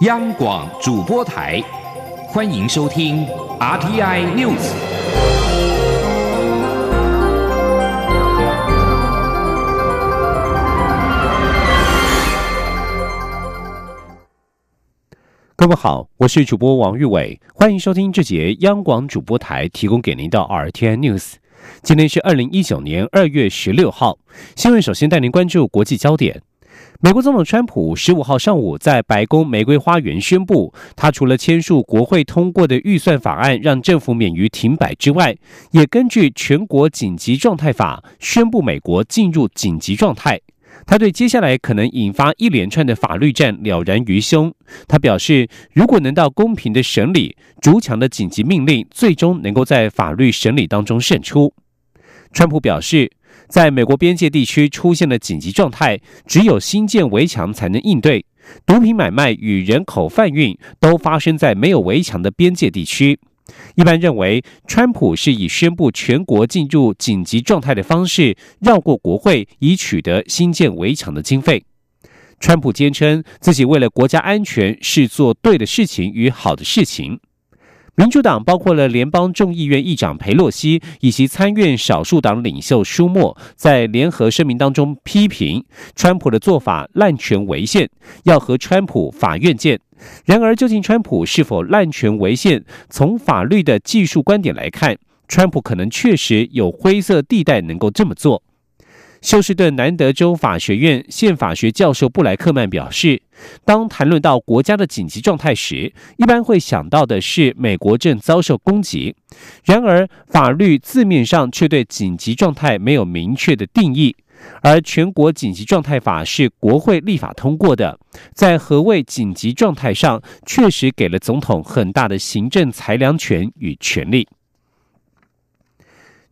央广主播台，欢迎收听 RTI News。各位好，我是主播王玉伟，欢迎收听这节央广主播台提供给您的 RTI News。今天是二零一九年二月十六号，新闻首先带您关注国际焦点。美国总统川普十五号上午在白宫玫瑰花园宣布，他除了签署国会通过的预算法案，让政府免于停摆之外，也根据全国紧急状态法宣布美国进入紧急状态。他对接下来可能引发一连串的法律战了然于胸。他表示，如果能到公平的审理，逐强的紧急命令最终能够在法律审理当中胜出。川普表示。在美国边界地区出现了紧急状态，只有新建围墙才能应对。毒品买卖与人口贩运都发生在没有围墙的边界地区。一般认为，川普是以宣布全国进入紧急状态的方式绕过国会，以取得新建围墙的经费。川普坚称自己为了国家安全是做对的事情与好的事情。民主党包括了联邦众议院议长佩洛西以及参院少数党领袖舒默，在联合声明当中批评川普的做法滥权违宪，要和川普法院见。然而，究竟川普是否滥权违宪？从法律的技术观点来看，川普可能确实有灰色地带能够这么做。休斯顿南德州法学院宪法学教授布莱克曼表示，当谈论到国家的紧急状态时，一般会想到的是美国正遭受攻击。然而，法律字面上却对紧急状态没有明确的定义，而全国紧急状态法是国会立法通过的，在何谓紧急状态上，确实给了总统很大的行政裁量权与权力。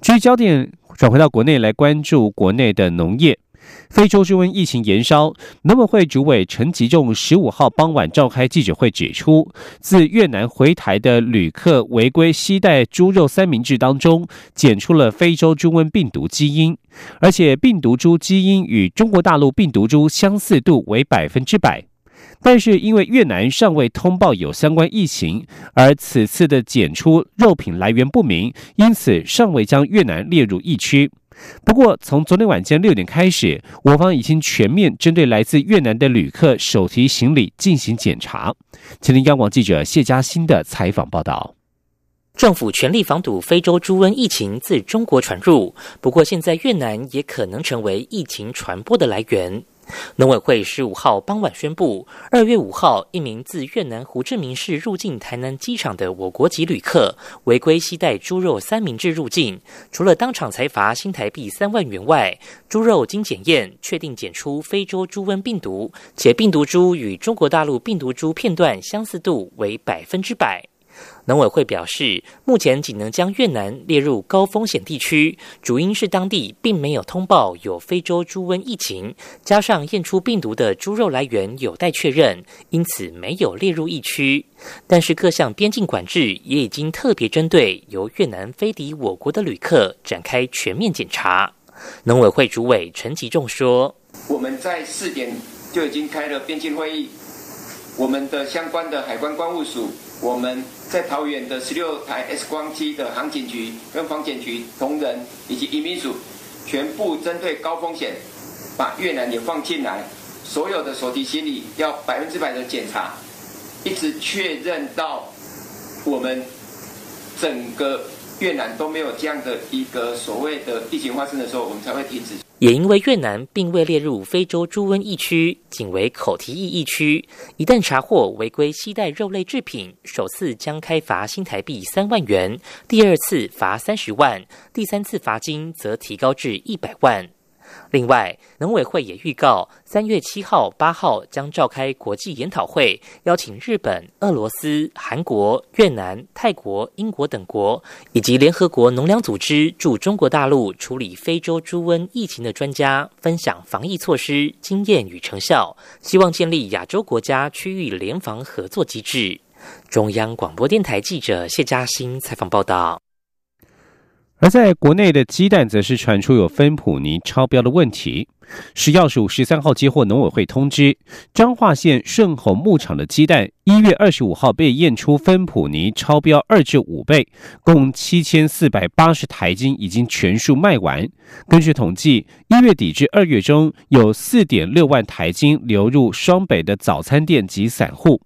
据焦点。转回到国内来关注国内的农业。非洲猪瘟疫情延烧，农委会主委陈吉仲十五号傍晚召开记者会，指出自越南回台的旅客违规携带猪肉三明治当中，检出了非洲猪瘟病毒基因，而且病毒株基因与中国大陆病毒株相似度为百分之百。但是因为越南尚未通报有相关疫情，而此次的检出肉品来源不明，因此尚未将越南列入疫区。不过，从昨天晚间六点开始，我方已经全面针对来自越南的旅客手提行李进行检查。请听央广记者谢嘉欣的采访报道。政府全力防堵非洲猪瘟疫情自中国传入，不过现在越南也可能成为疫情传播的来源。农委会十五号傍晚宣布，二月五号，一名自越南胡志明市入境台南机场的我国籍旅客违规携带猪肉三明治入境，除了当场裁罚新台币三万元外，猪肉经检验确定检出非洲猪瘟病毒，且病毒株与中国大陆病毒株片段相似度为百分之百。农委会表示，目前仅能将越南列入高风险地区，主因是当地并没有通报有非洲猪瘟疫情，加上验出病毒的猪肉来源有待确认，因此没有列入疫区。但是各项边境管制也已经特别针对由越南飞抵我国的旅客展开全面检查。农委会主委陈吉仲说：“我们在四点就已经开了边境会议，我们的相关的海关关务署。”我们在桃园的十六台 X 光机的航警局、跟防检局同仁以及移民署，全部针对高风险，把越南也放进来，所有的手提行李要百分之百的检查，一直确认到我们整个越南都没有这样的一个所谓的疫情发生的时候，我们才会停止。也因为越南并未列入非洲猪瘟疫区，仅为口蹄疫疫区，一旦查获违规携带肉类制品，首次将开罚新台币三万元，第二次罚三十万，第三次罚金则提高至一百万。另外，农委会也预告，三月七号、八号将召开国际研讨会，邀请日本、俄罗斯、韩国、越南、泰国、英国等国，以及联合国农粮组织驻中国大陆处理非洲猪瘟疫情的专家，分享防疫措施经验与成效，希望建立亚洲国家区域联防合作机制。中央广播电台记者谢嘉欣采访报道。而在国内的鸡蛋则是传出有芬普尼超标的问题。食药署十三号接获农委会通知，彰化县顺宏牧场的鸡蛋一月二十五号被验出芬普尼超标二至五倍，共七千四百八十台斤已经全数卖完。根据统计，一月底至二月中有四点六万台斤流入双北的早餐店及散户。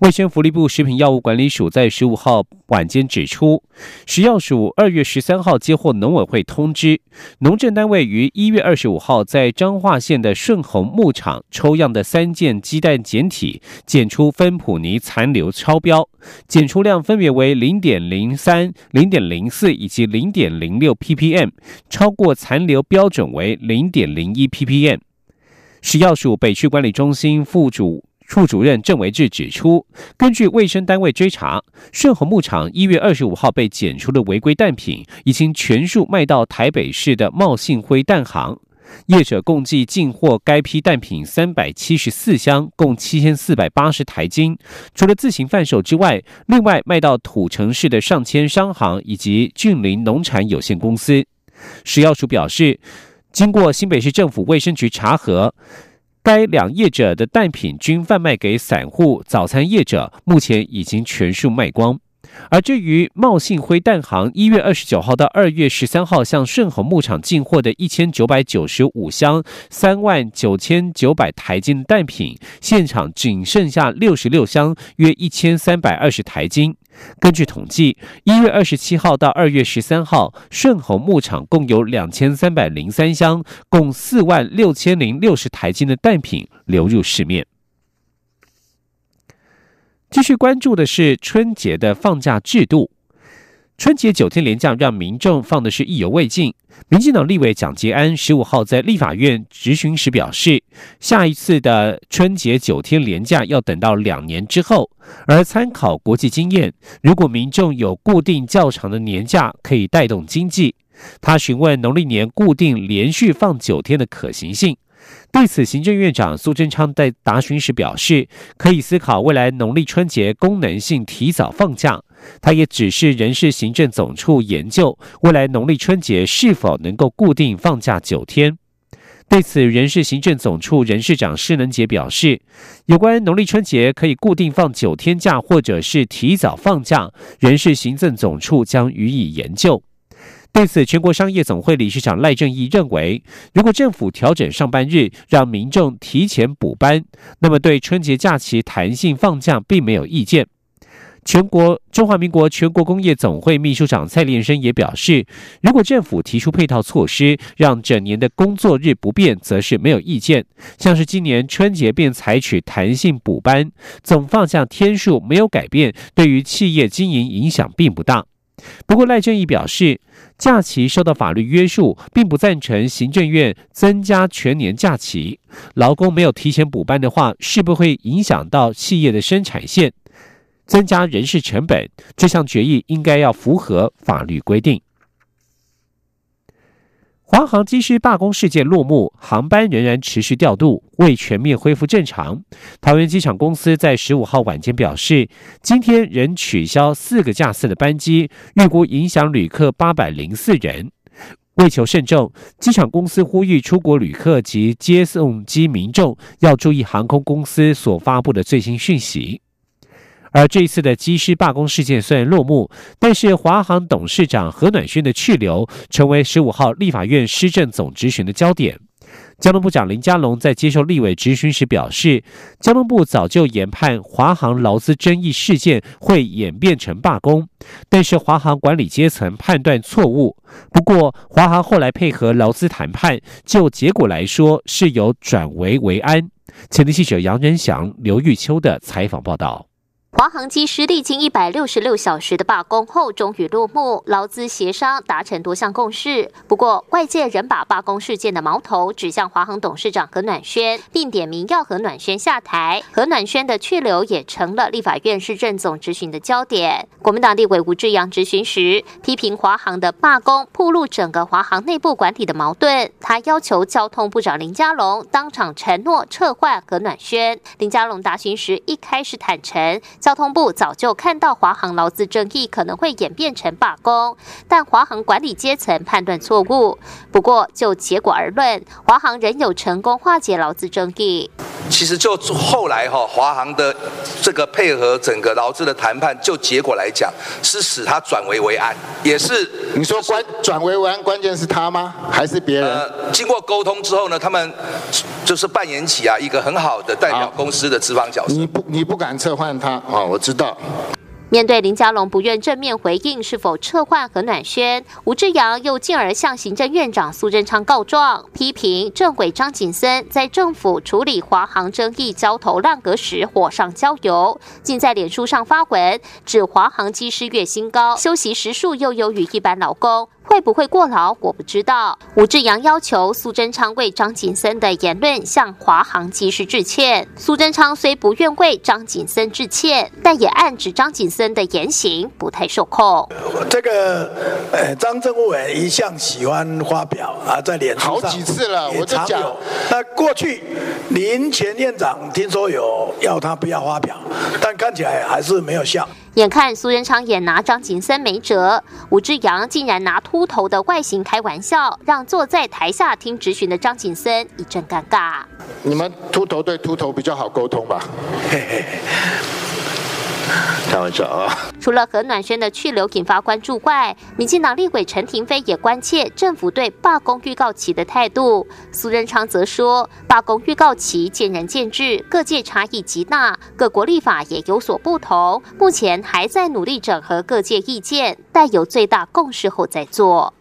卫生福利部食品药物管理署在十五号晚间指出，食药署二月十三号接获农委会通知，农政单位于一月二十五号在彰化县的顺宏牧场抽样的三件鸡蛋检体检出芬普尼残留超标，检出量分别为零点零三、零点零四以及零点零六 ppm，超过残留标准为零点零一 ppm。食药署北区管理中心副主。副主任郑维志指出，根据卫生单位追查，顺和牧场一月二十五号被检出的违规蛋品，已经全数卖到台北市的茂信辉蛋行。业者共计进货该批蛋品三百七十四箱，共七千四百八十台斤。除了自行贩售之外，另外卖到土城市的上千商行以及俊林农产有限公司。食药署表示，经过新北市政府卫生局查核。该两业者的蛋品均贩卖给散户早餐业者，目前已经全数卖光。而至于茂信辉蛋行一月二十九号到二月十三号向顺宏牧场进货的一千九百九十五箱三万九千九百台斤的蛋品，现场仅剩下六十六箱，约一千三百二十台斤。根据统计，一月二十七号到二月十三号，顺宏牧场共有两千三百零三箱，共四万六千零六十台斤的蛋品流入市面。继续关注的是春节的放假制度。春节九天连假让民众放的是意犹未尽。民进党立委蒋捷安十五号在立法院质询时表示，下一次的春节九天连假要等到两年之后。而参考国际经验，如果民众有固定较长的年假，可以带动经济。他询问农历年固定连续放九天的可行性。对此，行政院长苏贞昌在答询时表示，可以思考未来农历春节功能性提早放假。他也指示人事行政总处研究未来农历春节是否能够固定放假九天。对此，人事行政总处人事长施能杰表示，有关农历春节可以固定放九天假，或者是提早放假，人事行政总处将予以研究。对此，全国商业总会理事长赖正义认为，如果政府调整上班日，让民众提前补班，那么对春节假期弹性放假并没有意见。全国中华民国全国工业总会秘书长蔡连生也表示，如果政府提出配套措施，让整年的工作日不变，则是没有意见。像是今年春节便采取弹性补班，总放假天数没有改变，对于企业经营影响并不大。不过赖正义表示，假期受到法律约束，并不赞成行政院增加全年假期。劳工没有提前补班的话，是不会影响到企业的生产线，增加人事成本。这项决议应该要符合法律规定。华航机师罢工事件落幕，航班仍然持续调度，未全面恢复正常。桃园机场公司在十五号晚间表示，今天仍取消四个架次的班机，预估影响旅客八百零四人。为求慎重，机场公司呼吁出国旅客及接送机民众要注意航空公司所发布的最新讯息。而这一次的机师罢工事件虽然落幕，但是华航董事长何暖轩的去留成为十五号立法院施政总质询的焦点。交通部长林佳龙在接受立委质询时表示，交通部早就研判华航劳资争议事件会演变成罢工，但是华航管理阶层判断错误。不过，华航后来配合劳资谈判，就结果来说是有转危为安。前的记者杨仁祥、刘玉秋的采访报道。华航机师历经一百六十六小时的罢工后，终于落幕，劳资协商达成多项共识。不过，外界仍把罢工事件的矛头指向华航董事长何暖轩，并点名要何暖轩下台。何暖轩的去留也成了立法院市政总执行的焦点。国民党立委吴志阳执行时，批评华航的罢工暴露整个华航内部管理的矛盾。他要求交通部长林佳龙当场承诺撤换何暖轩。林佳龙答询时一开始坦诚。交通部早就看到华航劳资争议可能会演变成罢工，但华航管理阶层判断错误。不过就结果而论，华航仍有成功化解劳资争议。其实就后来哈，华航的这个配合整个劳资的谈判，就结果来讲，是使他转危为安，也是你说关转危为安，关键是他吗？还是别人？呃，经过沟通之后呢，他们就是扮演起啊一个很好的代表公司的资方角色。你不你不敢撤换他啊？我知道。面对林佳龙不愿正面回应是否撤换和暖轩，吴志阳又进而向行政院长苏贞昌告状，批评政委张景森在政府处理华航争议焦头烂额时火上浇油，竟在脸书上发文指华航机师月薪高，休息时数又优于一般劳工。会不会过劳？我不知道。吴志阳要求苏贞昌为张景森的言论向华航及时致歉。苏贞昌虽不愿为张景森致歉，但也暗指张景森的言行不太受控。这个呃，张政委一向喜欢发表啊，在脸书好几次了，我就讲。那过去林前院长听说有要他不要发表，但看起来还是没有效。眼看苏仁昌也拿张景森没辙，吴志阳竟然拿秃头的外形开玩笑，让坐在台下听质询的张景森一阵尴尬。你们秃头对秃头比较好沟通吧？开玩笑啊！除了何暖轩的去留引发关注外，民进党立委陈廷飞也关切政府对罢工预告期的态度。苏仁昌则说，罢工预告期见仁见智，各界差异极大，各国立法也有所不同。目前还在努力整合各界意见，待有最大共识后再做。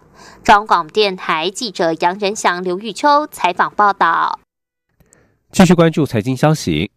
中广电台记者杨仁祥、刘玉秋采访报道。继续关注财经消息。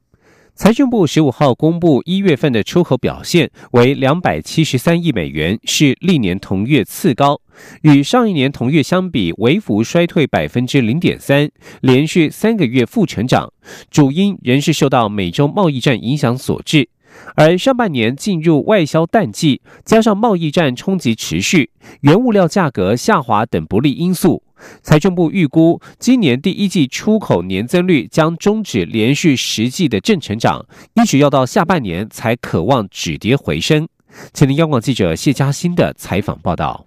财政部十五号公布一月份的出口表现为两百七十三亿美元，是历年同月次高，与上一年同月相比微幅衰退百分之零点三，连续三个月负成长，主因仍是受到美洲贸易战影响所致。而上半年进入外销淡季，加上贸易战冲击持续，原物料价格下滑等不利因素。财政部预估，今年第一季出口年增率将终止连续十季的正成长，一直要到下半年才渴望止跌回升。前听央广记者谢嘉欣的采访报道。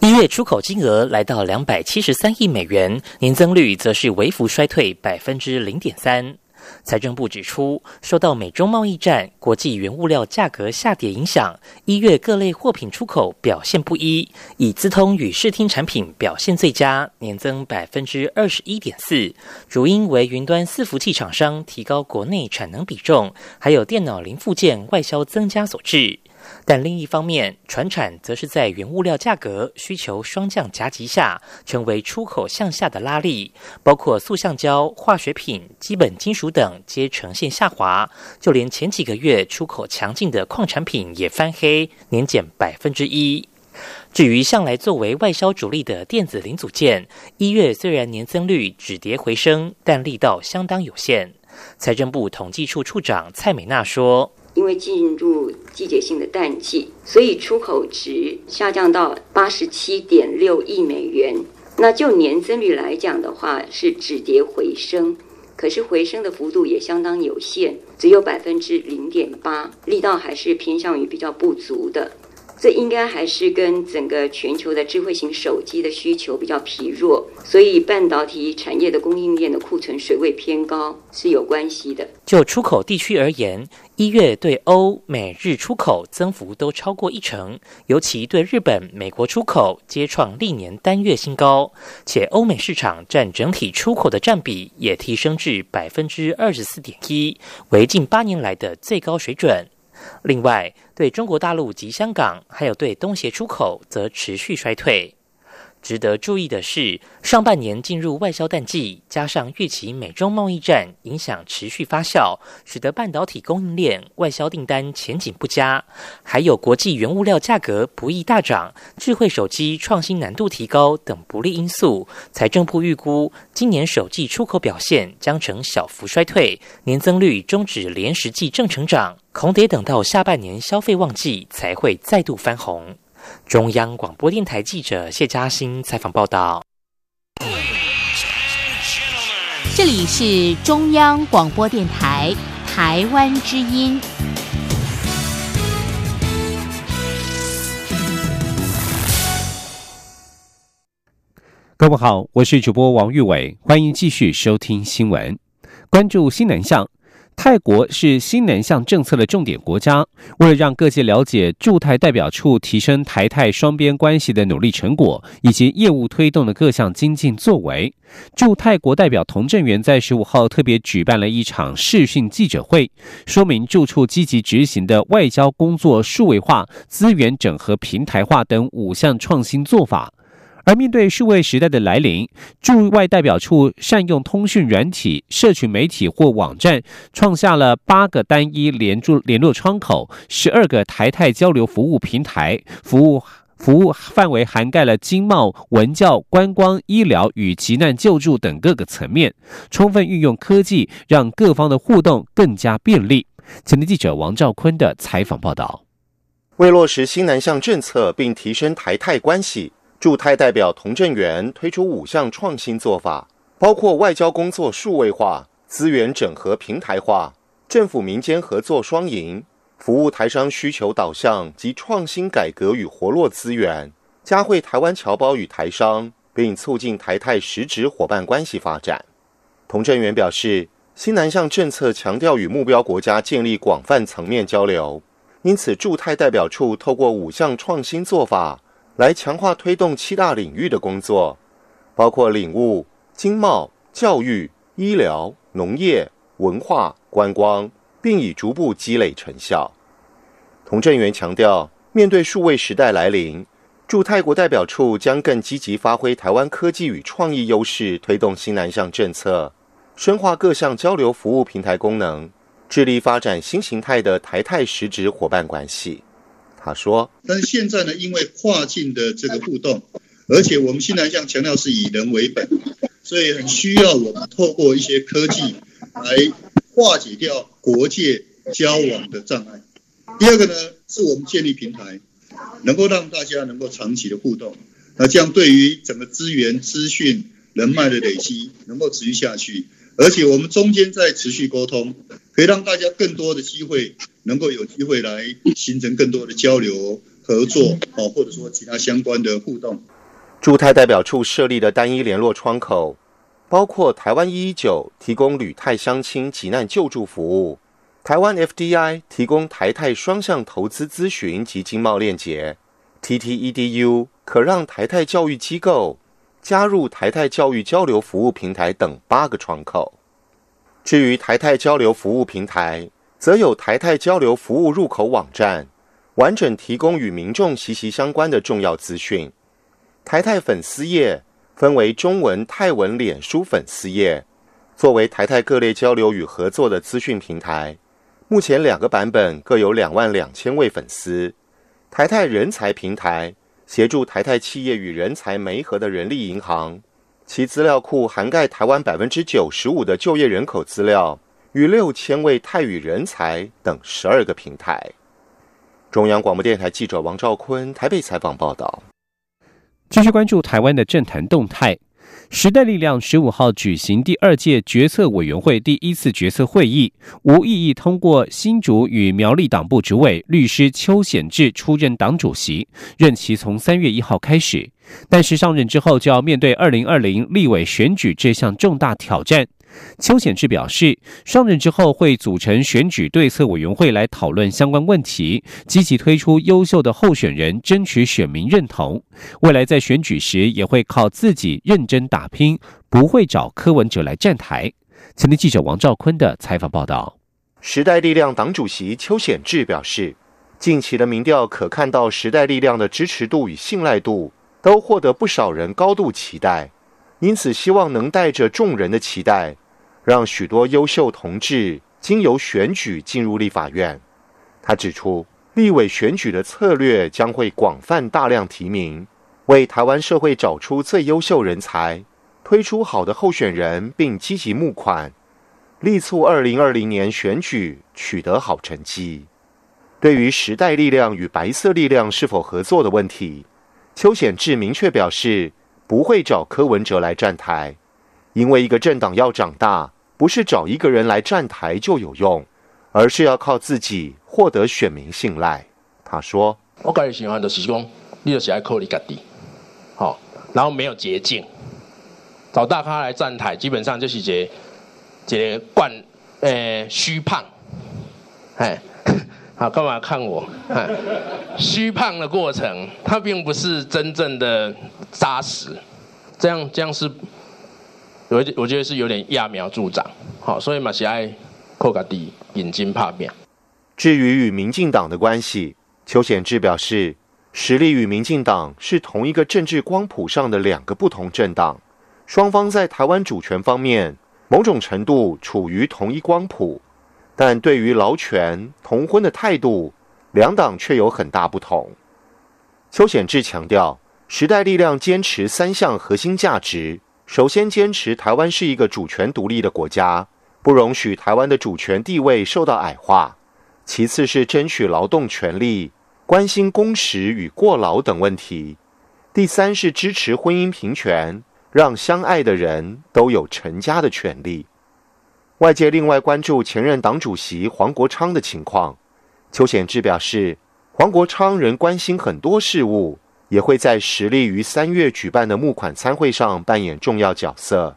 一月出口金额来到两百七十三亿美元，年增率则是微幅衰退百分之零点三。财政部指出，受到美中贸易战、国际原物料价格下跌影响，一月各类货品出口表现不一，以资通与视听产品表现最佳，年增百分之二十一点四，主因为云端伺服器厂商提高国内产能比重，还有电脑零附件外销增加所致。但另一方面，船产则是在原物料价格需求双降夹击下，成为出口向下的拉力，包括塑橡胶、化学品、基本金属等皆呈现下滑。就连前几个月出口强劲的矿产品也翻黑，年减百分之一。至于向来作为外销主力的电子零组件，一月虽然年增率止跌回升，但力道相当有限。财政部统计处处长蔡美娜说。因为进入季节性的淡季，所以出口值下降到八十七点六亿美元。那就年增率来讲的话，是止跌回升，可是回升的幅度也相当有限，只有百分之零点八，力道还是偏向于比较不足的。这应该还是跟整个全球的智慧型手机的需求比较疲弱，所以半导体产业的供应链的库存水位偏高是有关系的。就出口地区而言，一月对欧美日出口增幅都超过一成，尤其对日本、美国出口皆创历年单月新高，且欧美市场占整体出口的占比也提升至百分之二十四点一，为近八年来的最高水准。另外，对中国大陆及香港，还有对东协出口，则持续衰退。值得注意的是，上半年进入外销淡季，加上预期美中贸易战影响持续发酵，使得半导体供应链外销订单前景不佳，还有国际原物料价格不易大涨、智慧手机创新难度提高等不利因素。财政部预估，今年首季出口表现将呈小幅衰退，年增率终止连十季正成长，恐得等到下半年消费旺季才会再度翻红。中央广播电台记者谢佳欣采访报道。这里是中央广播电台台湾之音。各位好我是主播王玉伟欢迎继续收听新闻。关注新南向泰国是新南向政策的重点国家。为了让各界了解驻泰代表处提升台泰双边关系的努力成果，以及业务推动的各项精进作为，驻泰国代表童振源在十五号特别举办了一场视讯记者会，说明驻处积极执行的外交工作数位化、资源整合平台化等五项创新做法。而面对数位时代的来临，驻外代表处善用通讯软体、社群媒体或网站，创下了八个单一联驻联络窗口、十二个台泰交流服务平台，服务服务范围涵盖了经贸、文教、观光、医疗与急难救助等各个层面，充分运用科技，让各方的互动更加便利。前天记者王兆坤的采访报道。为落实新南向政策，并提升台泰关系。驻泰代表童振源推出五项创新做法，包括外交工作数位化、资源整合平台化、政府民间合作双赢、服务台商需求导向及创新改革与活络资源，加惠台湾侨胞与台商，并促进台泰实质伙伴关系发展。童振源表示，新南向政策强调与目标国家建立广泛层面交流，因此驻泰代表处透过五项创新做法。来强化推动七大领域的工作，包括领悟、经贸、教育、医疗、农业、文化、观光，并已逐步积累成效。童振源强调，面对数位时代来临，驻泰国代表处将更积极发挥台湾科技与创意优势，推动新南向政策，深化各项交流服务平台功能，致力发展新形态的台泰实质伙伴关系。他说：“但是现在呢，因为跨境的这个互动，而且我们新南向强调是以人为本，所以很需要我们透过一些科技来化解掉国界交往的障碍。第二个呢，是我们建立平台，能够让大家能够长期的互动，那这样对于整个资源、资讯、人脉的累积能够持续下去，而且我们中间在持续沟通，可以让大家更多的机会。”能够有机会来形成更多的交流合作，哦，或者说其他相关的互动。驻泰代表处设立的单一联络窗口，包括台湾一一九提供旅泰相亲急难救助服务，台湾 FDI 提供台泰双向投资咨询及经贸链接，TTEDU 可让台泰教育机构加入台泰教育交流服务平台等八个窗口。至于台泰交流服务平台。则有台泰交流服务入口网站，完整提供与民众息息相关的重要资讯。台泰粉丝页分为中文、泰文、脸书粉丝页，作为台泰各类交流与合作的资讯平台。目前两个版本各有两万两千位粉丝。台泰人才平台协助台泰企业与人才媒合的人力银行，其资料库涵盖台湾百分之九十五的就业人口资料。与六千位泰语人才等十二个平台。中央广播电台记者王兆坤台北采访报道。继续关注台湾的政坛动态。时代力量十五号举行第二届决策委员会第一次决策会议，无异议通过新竹与苗栗党部主委律师邱显志出任党主席，任期从三月一号开始。但是上任之后就要面对二零二零立委选举这项重大挑战。邱显志表示，上任之后会组成选举对策委员会来讨论相关问题，积极推出优秀的候选人，争取选民认同。未来在选举时也会靠自己认真打拼，不会找柯文哲来站台。前天记者王兆坤的采访报道。时代力量党主席邱显志表示，近期的民调可看到时代力量的支持度与信赖度都获得不少人高度期待。因此，希望能带着众人的期待，让许多优秀同志经由选举进入立法院。他指出，立委选举的策略将会广泛大量提名，为台湾社会找出最优秀人才，推出好的候选人，并积极募款，力促二零二零年选举取得好成绩。对于时代力量与白色力量是否合作的问题，邱显志明确表示。不会找柯文哲来站台，因为一个政党要长大，不是找一个人来站台就有用，而是要靠自己获得选民信赖。他说：“我个人喜欢的是讲，你就是爱靠你家己，好，然后没有捷径，找大咖来站台，基本上就是一个一个惯诶虚胖，哎，好干嘛看我？虚胖的过程，它并不是真正的扎实，这样这样是，我我觉得是有点揠苗助长，好，所以马西爱扣个底引经怕面。至于与民进党的关系，邱显志表示，实力与民进党是同一个政治光谱上的两个不同政党，双方在台湾主权方面某种程度处于同一光谱，但对于劳权同婚的态度，两党却有很大不同。邱显志强调，时代力量坚持三项核心价值：首先，坚持台湾是一个主权独立的国家，不容许台湾的主权地位受到矮化。其次是争取劳动权利，关心工时与过劳等问题；第三是支持婚姻平权，让相爱的人都有成家的权利。外界另外关注前任党主席黄国昌的情况，邱显志表示，黄国昌仍关心很多事务，也会在实力于三月举办的募款参会上扮演重要角色。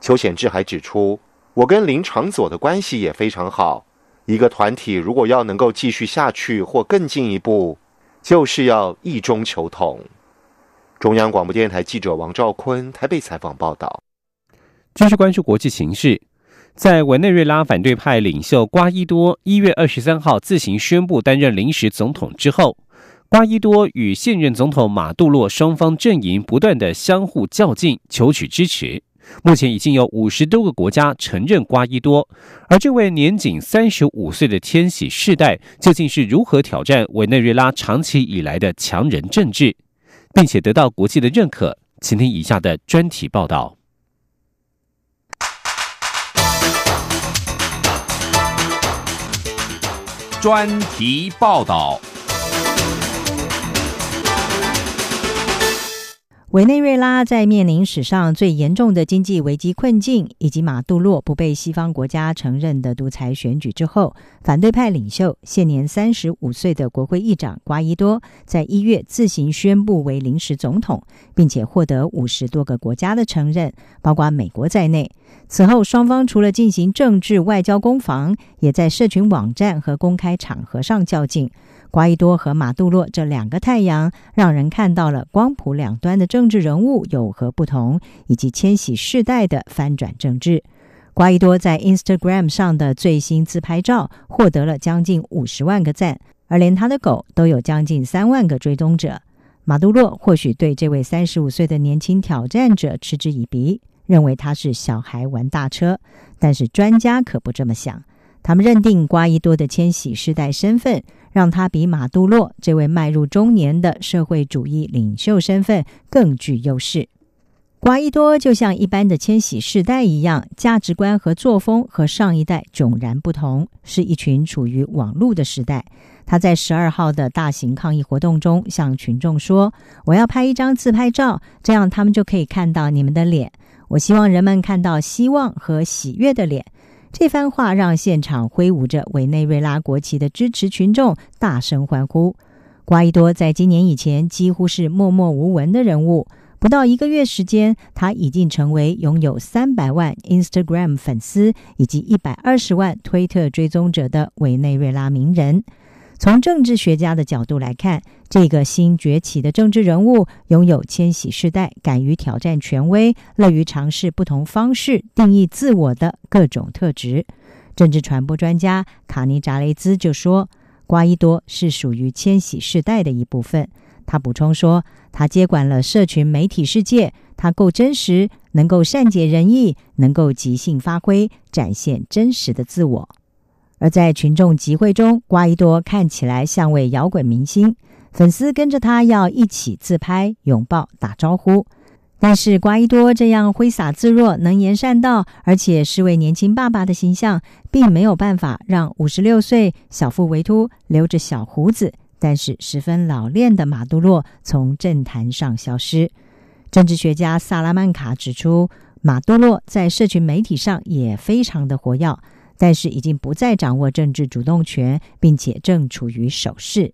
邱显志还指出，我跟林长佐的关系也非常好。一个团体如果要能够继续下去或更进一步，就是要异中求同。中央广播电台记者王兆坤台北采访报道。继续关注国际形势，在委内瑞拉反对派领袖瓜伊多一月二十三号自行宣布担任临时总统之后，瓜伊多与现任总统马杜洛双方阵营不断的相互较劲，求取支持。目前已经有五十多个国家承认瓜伊多，而这位年仅三十五岁的天喜世代究竟是如何挑战委内瑞拉长期以来的强人政治，并且得到国际的认可？请听以下的专题报道。专题报道。委内瑞拉在面临史上最严重的经济危机困境，以及马杜洛不被西方国家承认的独裁选举之后，反对派领袖现年三十五岁的国会议长瓜伊多在一月自行宣布为临时总统，并且获得五十多个国家的承认，包括美国在内。此后，双方除了进行政治外交攻防，也在社群网站和公开场合上较劲。瓜伊多和马杜洛这两个太阳，让人看到了光谱两端的政政治人物有何不同，以及千禧世代的翻转政治。瓜伊多在 Instagram 上的最新自拍照获得了将近五十万个赞，而连他的狗都有将近三万个追踪者。马杜洛或许对这位三十五岁的年轻挑战者嗤之以鼻，认为他是小孩玩大车，但是专家可不这么想。他们认定瓜伊多的千禧世代身份，让他比马杜洛这位迈入中年的社会主义领袖身份更具优势。瓜伊多就像一般的千禧世代一样，价值观和作风和上一代迥然不同，是一群处于网络的时代。他在十二号的大型抗议活动中向群众说：“我要拍一张自拍照，这样他们就可以看到你们的脸。我希望人们看到希望和喜悦的脸。”这番话让现场挥舞着委内瑞拉国旗的支持群众大声欢呼。瓜伊多在今年以前几乎是默默无闻的人物，不到一个月时间，他已经成为拥有三百万 Instagram 粉丝以及一百二十万推特追踪者的委内瑞拉名人。从政治学家的角度来看，这个新崛起的政治人物拥有千禧世代敢于挑战权威、乐于尝试不同方式定义自我的各种特质。政治传播专家卡尼扎雷兹就说：“瓜伊多是属于千禧世代的一部分。”他补充说：“他接管了社群媒体世界，他够真实，能够善解人意，能够即兴发挥，展现真实的自我。”而在群众集会中，瓜伊多看起来像位摇滚明星，粉丝跟着他要一起自拍、拥抱、打招呼。但是，瓜伊多这样挥洒自若、能言善道，而且是位年轻爸爸的形象，并没有办法让五十六岁、小腹微凸、留着小胡子，但是十分老练的马杜洛从政坛上消失。政治学家萨拉曼卡指出，马杜洛在社群媒体上也非常的活跃。但是已经不再掌握政治主动权，并且正处于守势。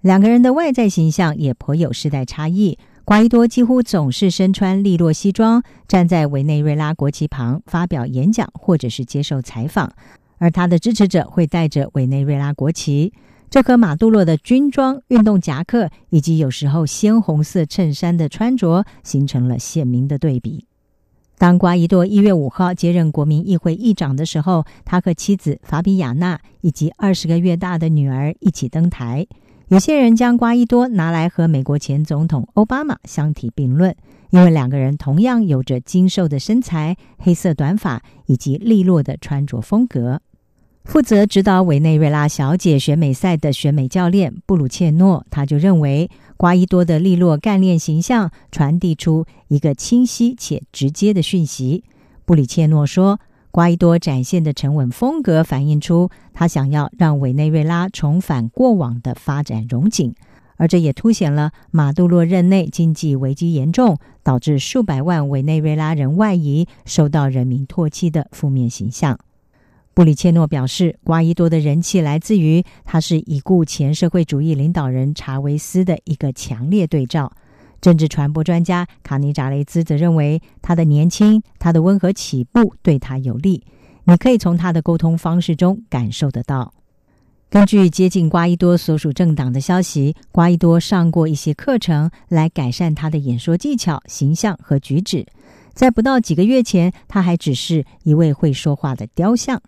两个人的外在形象也颇有世代差异。瓜伊多几乎总是身穿利落西装，站在委内瑞拉国旗旁发表演讲或者是接受采访，而他的支持者会带着委内瑞拉国旗。这和马杜罗的军装、运动夹克以及有时候鲜红色衬衫的穿着形成了鲜明的对比。当瓜伊多一月五号接任国民议会议长的时候，他和妻子法比亚娜以及二十个月大的女儿一起登台。有些人将瓜伊多拿来和美国前总统奥巴马相提并论，因为两个人同样有着精瘦的身材、黑色短发以及利落的穿着风格。负责指导委内瑞拉小姐选美赛的选美教练布鲁切诺，他就认为瓜伊多的利落干练形象传递出一个清晰且直接的讯息。布里切诺说。瓜伊多展现的沉稳风格，反映出他想要让委内瑞拉重返过往的发展荣景，而这也凸显了马杜罗任内经济危机严重，导致数百万委内瑞拉人外移，受到人民唾弃的负面形象。布里切诺表示，瓜伊多的人气来自于他是已故前社会主义领导人查韦斯的一个强烈对照。政治传播专家卡尼扎雷兹则认为，他的年轻、他的温和起步对他有利。你可以从他的沟通方式中感受得到。根据接近瓜伊多所属政党的消息，瓜伊多上过一些课程来改善他的演说技巧、形象和举止。在不到几个月前，他还只是一位会说话的雕像。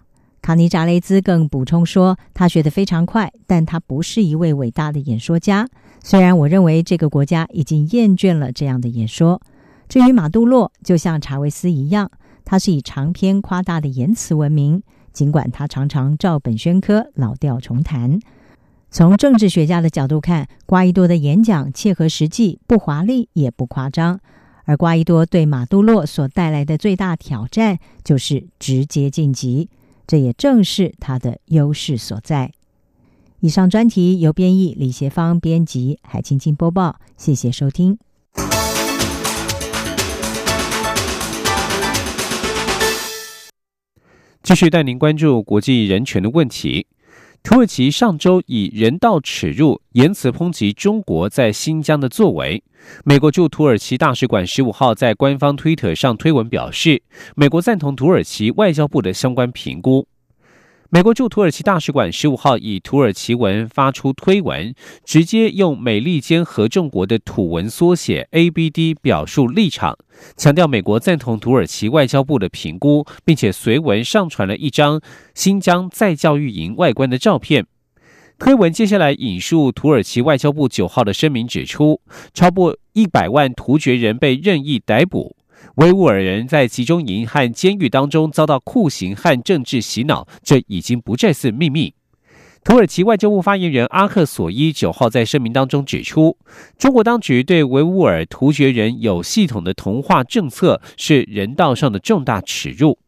卡尼扎雷兹更补充说，他学得非常快，但他不是一位伟大的演说家。虽然我认为这个国家已经厌倦了这样的演说。至于马杜洛，就像查韦斯一样，他是以长篇夸大的言辞闻名。尽管他常常照本宣科、老调重弹。从政治学家的角度看，瓜伊多的演讲切合实际，不华丽也不夸张。而瓜伊多对马杜洛所带来的最大挑战，就是直接晋级。这也正是他的优势所在。以上专题由编译李协芳编辑，海青青播报。谢谢收听。继续带您关注国际人权的问题。土耳其上周以人道耻辱言辞抨击中国在新疆的作为。美国驻土耳其大使馆十五号在官方推特上推文表示，美国赞同土耳其外交部的相关评估。美国驻土耳其大使馆十五号以土耳其文发出推文，直接用美利坚合众国的土文缩写 ABD 表述立场，强调美国赞同土耳其外交部的评估，并且随文上传了一张新疆再教育营外观的照片。推文接下来引述土耳其外交部九号的声明，指出超过一百万突厥人被任意逮捕。维吾尔人在集中营和监狱当中遭到酷刑和政治洗脑，这已经不再是秘密。土耳其外交部发言人阿克索伊九号在声明当中指出，中国当局对维吾尔突厥人有系统的同化政策，是人道上的重大耻辱。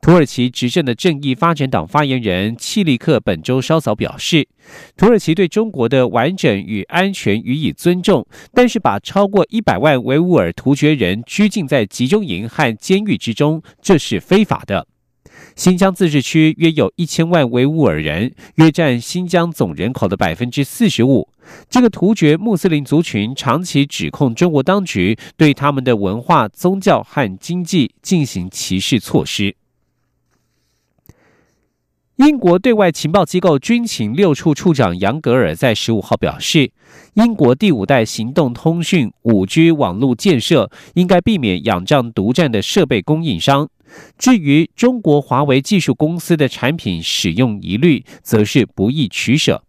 土耳其执政的正义发展党发言人契利克本周稍早表示，土耳其对中国的完整与安全予以尊重，但是把超过一百万维吾尔突厥人拘禁在集中营和监狱之中，这是非法的。新疆自治区约有一千万维吾尔人，约占新疆总人口的百分之四十五。这个突厥穆斯林族群长期指控中国当局对他们的文化、宗教和经济进行歧视措施。英国对外情报机构军情六处处长杨格尔在十五号表示，英国第五代行动通讯五 G 网络建设应该避免仰仗独占的设备供应商。至于中国华为技术公司的产品使用疑虑，则是不易取舍。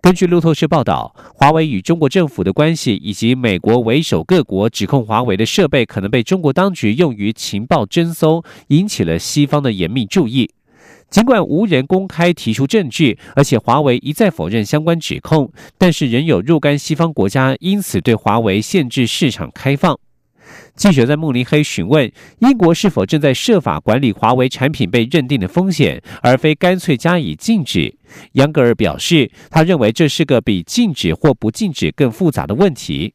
根据路透社报道，华为与中国政府的关系，以及美国为首各国指控华为的设备可能被中国当局用于情报侦搜，引起了西方的严密注意。尽管无人公开提出证据，而且华为一再否认相关指控，但是仍有若干西方国家因此对华为限制市场开放。记者在慕尼黑询问英国是否正在设法管理华为产品被认定的风险，而非干脆加以禁止。杨格尔表示，他认为这是个比禁止或不禁止更复杂的问题。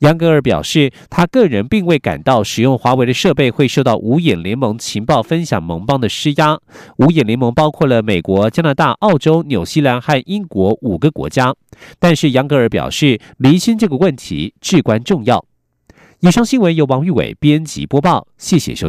杨格尔表示，他个人并未感到使用华为的设备会受到五眼联盟情报分享盟邦的施压。五眼联盟包括了美国、加拿大、澳洲、纽西兰和英国五个国家。但是杨格尔表示，厘清这个问题至关重要。以上新闻由王玉伟编辑播报，谢谢收听。